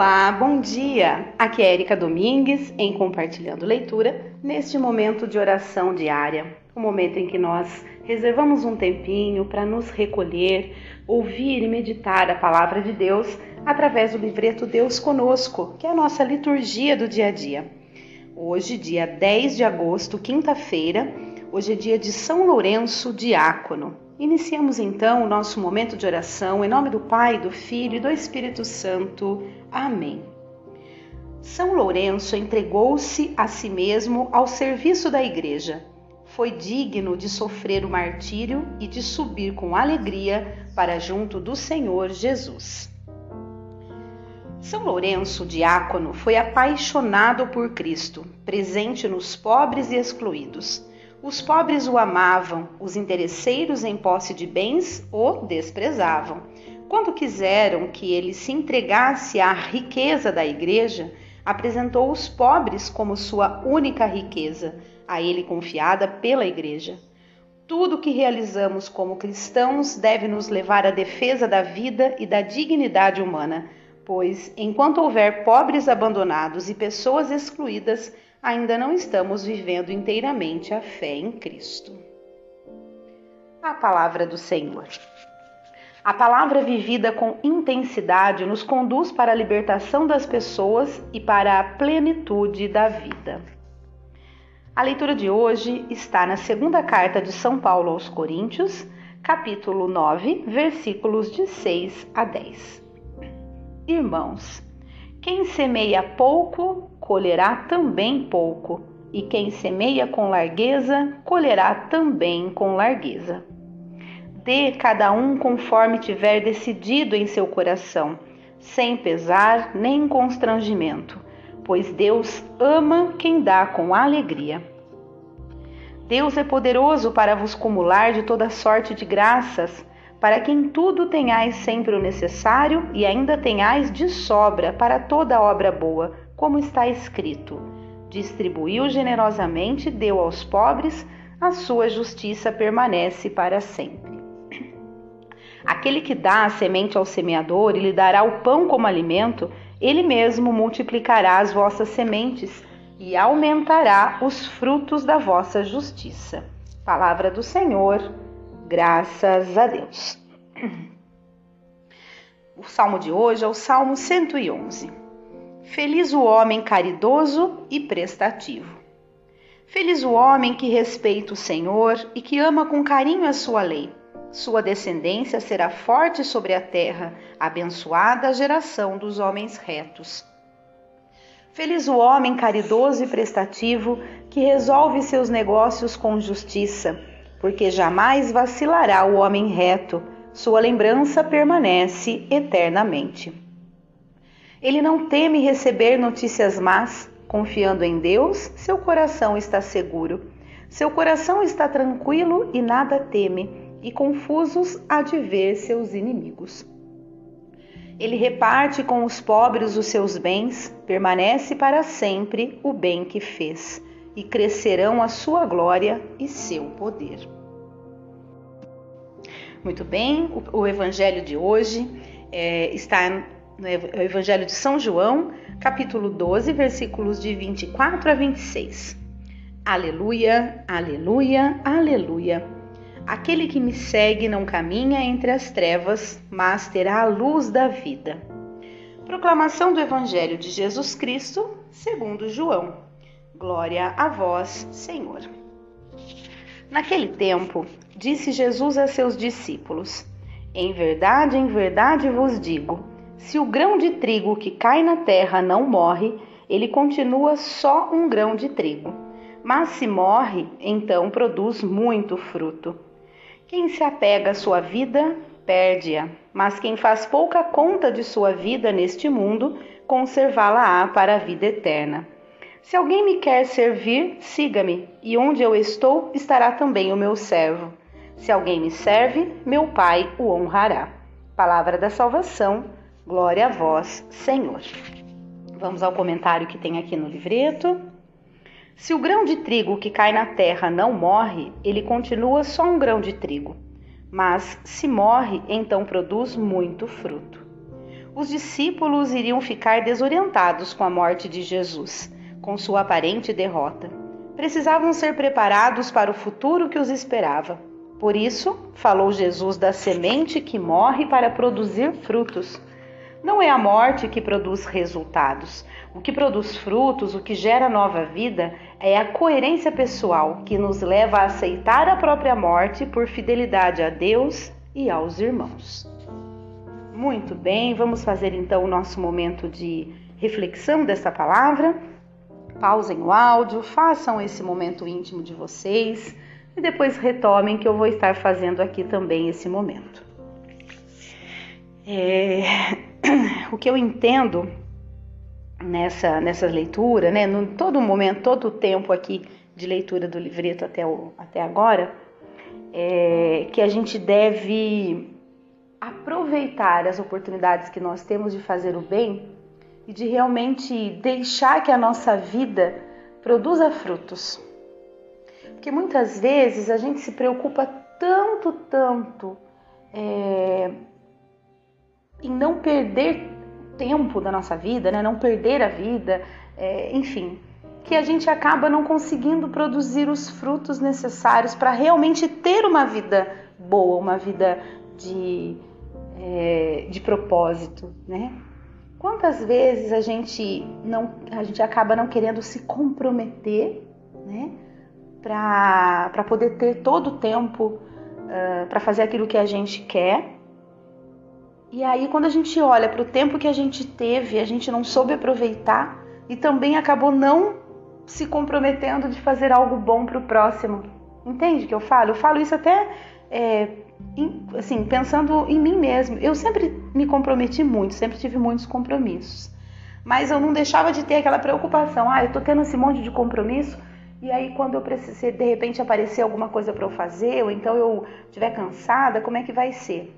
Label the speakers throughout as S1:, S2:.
S1: Olá, bom dia! Aqui é Erika Domingues em Compartilhando Leitura, neste momento de oração diária, o um momento em que nós reservamos um tempinho para nos recolher, ouvir e meditar a palavra de Deus através do livreto Deus Conosco, que é a nossa liturgia do dia a dia. Hoje, dia 10 de agosto, quinta-feira, hoje é dia de São Lourenço Diácono. Iniciamos então o nosso momento de oração em nome do Pai, do Filho e do Espírito Santo. Amém. São Lourenço entregou-se a si mesmo ao serviço da Igreja. Foi digno de sofrer o martírio e de subir com alegria para junto do Senhor Jesus. São Lourenço, diácono, foi apaixonado por Cristo, presente nos pobres e excluídos os pobres o amavam, os interesseiros em posse de bens o desprezavam. Quando quiseram que ele se entregasse à riqueza da igreja, apresentou os pobres como sua única riqueza, a ele confiada pela igreja. Tudo que realizamos como cristãos deve nos levar à defesa da vida e da dignidade humana, pois, enquanto houver pobres abandonados e pessoas excluídas, ainda não estamos vivendo inteiramente a fé em Cristo. A palavra do Senhor. A palavra vivida com intensidade nos conduz para a libertação das pessoas e para a plenitude da vida. A leitura de hoje está na segunda carta de São Paulo aos Coríntios, capítulo 9, versículos de 6 a 10. Irmãos, quem semeia pouco, colherá também pouco, e quem semeia com largueza, colherá também com largueza. Dê cada um conforme tiver decidido em seu coração, sem pesar nem constrangimento, pois Deus ama quem dá com alegria. Deus é poderoso para vos cumular de toda sorte de graças para que em tudo tenhais sempre o necessário e ainda tenhais de sobra para toda obra boa, como está escrito: Distribuiu generosamente, deu aos pobres, a sua justiça permanece para sempre. Aquele que dá a semente ao semeador e lhe dará o pão como alimento, ele mesmo multiplicará as vossas sementes e aumentará os frutos da vossa justiça. Palavra do Senhor Graças a Deus. O salmo de hoje é o Salmo 111. Feliz o homem caridoso e prestativo. Feliz o homem que respeita o Senhor e que ama com carinho a sua lei. Sua descendência será forte sobre a terra, abençoada a geração dos homens retos. Feliz o homem caridoso e prestativo que resolve seus negócios com justiça porque jamais vacilará o homem reto, sua lembrança permanece eternamente. Ele não teme receber notícias más, confiando em Deus, seu coração está seguro. Seu coração está tranquilo e nada teme, e confusos há de ver seus inimigos. Ele reparte com os pobres os seus bens, permanece para sempre o bem que fez e crescerão a sua glória e seu poder. Muito bem, o, evangelho de hoje é, está no Evangelho de São João, capítulo 12, versículos de 24 a 26. Aleluia, aleluia, aleluia. Aquele que me segue não caminha entre as trevas, mas terá a luz da vida. Proclamação do Evangelho de Jesus Cristo, segundo João. Glória a vós, Senhor. Naquele tempo, disse Jesus a seus discípulos: Em verdade, em verdade vos digo: se o grão de trigo que cai na terra não morre, ele continua só um grão de trigo. Mas se morre, então produz muito fruto. Quem se apega à sua vida, perde-a, mas quem faz pouca conta de sua vida neste mundo, conservá-la-á para a vida eterna. Se alguém me quer servir, siga-me, e onde eu estou estará também o meu servo. Se alguém me serve, meu Pai o honrará. Palavra da salvação, glória a vós, Senhor. Vamos ao comentário que tem aqui no livreto. Se o grão de trigo que cai na terra não morre, ele continua só um grão de trigo. Mas se morre, então produz muito fruto. os discípulos iriam ficar desorientados com a morte de Jesus, com sua aparente derrota. Precisavam ser preparados para o futuro que os esperava. Por isso, falou Jesus da semente que morre para produzir frutos. Não é a morte que produz resultados. O que produz frutos, o que gera nova vida, é a coerência pessoal que nos leva a aceitar a própria morte por fidelidade a Deus e aos irmãos. Muito bem, vamos fazer então o nosso momento de reflexão dessa palavra. Pausem o áudio, façam esse momento íntimo de vocês e depois retomem que eu vou estar fazendo aqui também esse momento. É, o que eu entendo nessa, nessa leitura, né, no todo momento, todo o tempo aqui de leitura do livreto até, o, até agora, é que a gente deve aproveitar as oportunidades que nós temos de fazer o bem e de realmente deixar que a nossa vida produza frutos. Porque muitas vezes a gente se preocupa tanto, tanto é, em não perder tempo da nossa vida, né? não perder a vida, é, enfim, que a gente acaba não conseguindo produzir os frutos necessários para realmente ter uma vida boa, uma vida de, é, de propósito, né? Quantas vezes a gente não, a gente acaba não querendo se comprometer, né? Para poder ter todo o tempo uh, para fazer aquilo que a gente quer e aí, quando a gente olha para o tempo que a gente teve, a gente não soube aproveitar e também acabou não se comprometendo de fazer algo bom para o próximo. Entende o que eu falo? Eu falo isso até é, assim, pensando em mim mesmo. Eu sempre me comprometi muito, sempre tive muitos compromissos. Mas eu não deixava de ter aquela preocupação. Ah, eu tô tendo esse monte de compromisso. E aí, quando eu precisar, de repente, aparecer alguma coisa para eu fazer, ou então eu estiver cansada, como é que vai ser?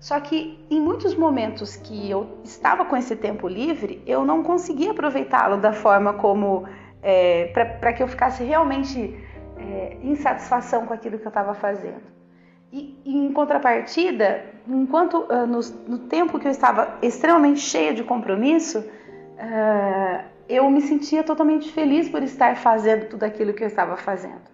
S1: Só que em muitos momentos que eu estava com esse tempo livre, eu não conseguia aproveitá-lo da forma como é, para que eu ficasse realmente é, em satisfação com aquilo que eu estava fazendo. E, em contrapartida, enquanto uh, no, no, tempo que eu estava extremamente cheia de compromisso, uh, eu me sentia totalmente feliz por estar fazendo tudo aquilo que eu estava fazendo.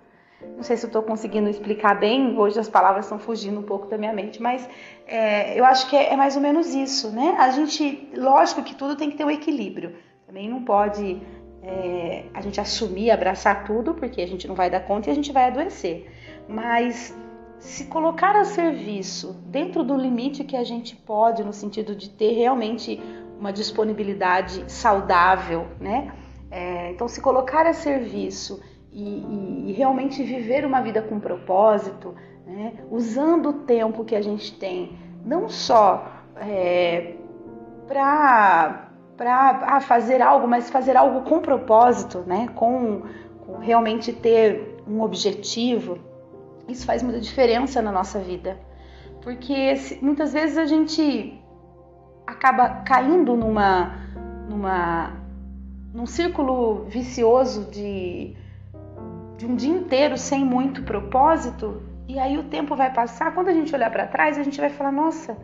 S1: Não sei se estou conseguindo explicar bem, hoje as palavras estão fugindo um pouco da minha mente, mas é, eu acho que é, é, mais ou menos isso, né? A gente, lógico que tudo tem que ter um equilíbrio. Também não pode é, a gente assumir, abraçar tudo, porque a gente não vai dar conta e a gente vai adoecer. Mas se colocar a serviço dentro do limite que a gente pode, no sentido de ter realmente uma disponibilidade saudável, né? É, então, se colocar a serviço e, e, realmente viver uma vida com propósito, né? usando o tempo que a gente tem, não só é, para ah, fazer algo, mas fazer algo com propósito, né? com, com realmente ter um objetivo, isso faz muita diferença na nossa vida. Porque muitas vezes a gente acaba caindo numa, numa, num círculo vicioso de de um dia inteiro sem muito propósito, e aí o tempo vai passar, quando a gente olhar para trás, a gente vai falar: "Nossa,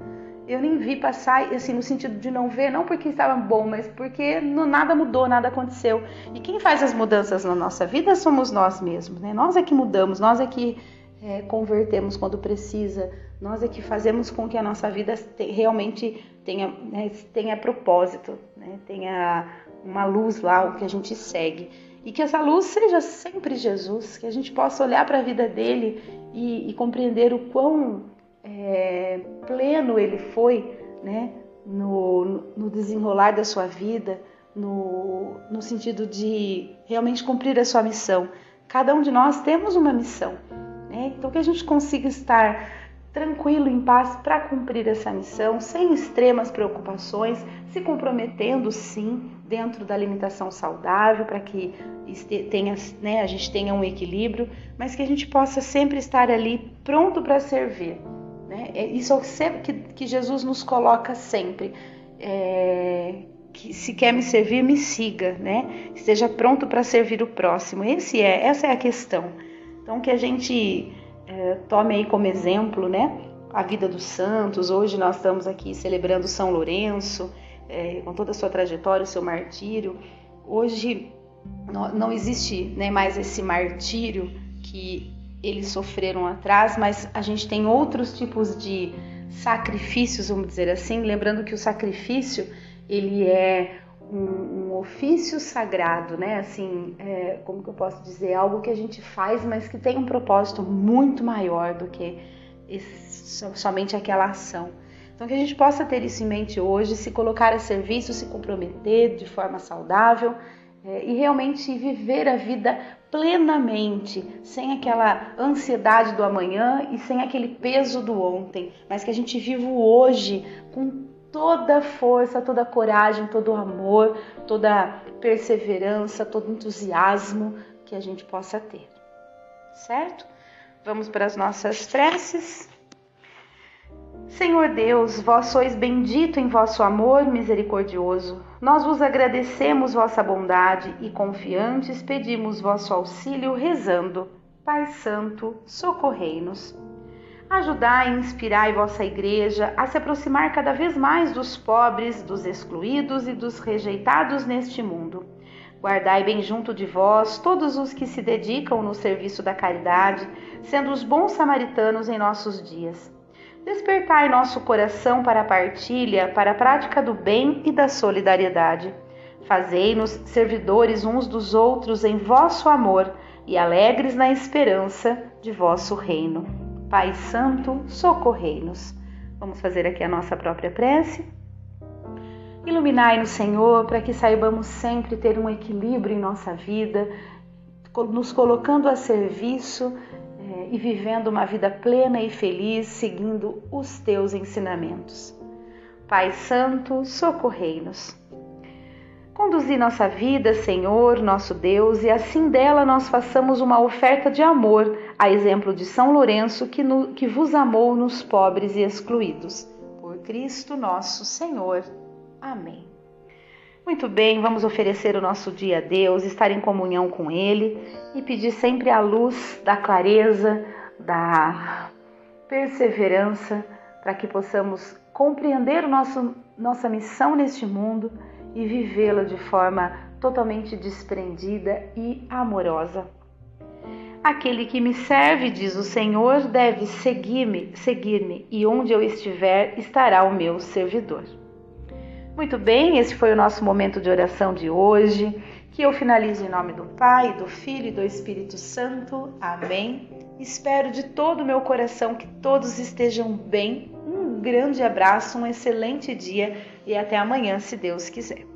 S1: eu nem vi passar", assim, no sentido de não ver, não porque estava bom, mas porque nada mudou, nada aconteceu. E quem faz as mudanças na nossa vida somos nós mesmos, né? Nós é que mudamos, nós é que é, convertemos quando precisa, nós é que fazemos com que a nossa vida te, realmente tenha, né, tenha propósito, né? tenha uma luz lá, o que a gente segue. E que essa luz seja sempre Jesus, que a gente possa olhar para a vida dele e, e, compreender o quão é, pleno ele foi né, no, no desenrolar da sua vida, no, no sentido de realmente cumprir a sua missão. Cada um de nós temos uma missão. Né? Então, que a gente consiga estar tranquilo, em paz para cumprir essa missão, sem extremas preocupações, se comprometendo sim dentro da alimentação saudável para que tenha, né, a gente tenha um equilíbrio, mas que a gente possa sempre estar ali pronto para servir. Né? É isso é sempre que, que Jesus nos coloca sempre. É, que se quer me servir, me siga, né? Esteja pronto para servir o próximo. Esse é, essa é a questão. Então que a gente é, tome aí como exemplo, né? a vida dos santos. Hoje nós estamos aqui celebrando São Lourenço, é, com toda a sua trajetória, o seu martírio. Hoje não existe nem mais esse martírio que eles sofreram atrás, mas a gente tem outros tipos de sacrifícios, vamos dizer assim, lembrando que o sacrifício ele é um, um ofício sagrado, né? Assim, é, como que eu posso dizer, algo que a gente faz, mas que tem um propósito muito maior do que esse, somente aquela ação. Então, que a gente possa ter isso em mente hoje, se colocar a serviço, se comprometer de forma saudável é, e realmente viver a vida plenamente, sem aquela ansiedade do amanhã e sem aquele peso do ontem, mas que a gente viva o hoje com toda a força, toda a coragem, todo o amor, toda a perseverança, todo o entusiasmo que a gente possa ter. Certo? Vamos para as nossas preces. Senhor Deus, vós sois bendito em vosso amor misericordioso. Nós vos agradecemos vossa bondade e, confiantes, pedimos vosso auxílio, rezando: Pai Santo, socorrei-nos. Ajudai e inspirai vossa Igreja a se aproximar cada vez mais dos pobres, dos excluídos e dos rejeitados neste mundo. Guardai bem junto de vós todos os que se dedicam no serviço da caridade, sendo os bons samaritanos em nossos dias. Despertai nosso coração para a partilha, para a prática do bem e da solidariedade. Fazei-nos servidores uns dos outros em vosso amor e alegres na esperança de vosso reino. Pai Santo, socorrei-nos. Vamos fazer aqui a nossa própria prece. Iluminai-nos, Senhor, para que saibamos sempre ter um equilíbrio em nossa vida, nos colocando a serviço é, e vivendo uma vida plena e feliz, seguindo os teus ensinamentos. Pai Santo, socorrei-nos. Conduzi nossa vida, Senhor, nosso Deus, e assim dela nós façamos uma oferta de amor, a exemplo de São Lourenço, que, no, que vos amou nos pobres e excluídos. Por Cristo nosso Senhor. Amém. Muito bem, vamos oferecer o nosso dia a Deus, estar em comunhão com Ele e pedir sempre a luz da clareza, da perseverança, para que possamos compreender nosso, nossa missão neste mundo e vivê-la de forma totalmente desprendida e amorosa. Aquele que me serve, diz o Senhor, deve seguir-me, seguir-me, e onde eu estiver estará o meu servidor. Muito bem, esse foi o nosso momento de oração de hoje. Que eu finalize em nome do Pai, do Filho e do Espírito Santo. Amém. Espero de todo o meu coração que todos estejam bem. Um grande abraço, um excelente dia e até amanhã, se Deus quiser.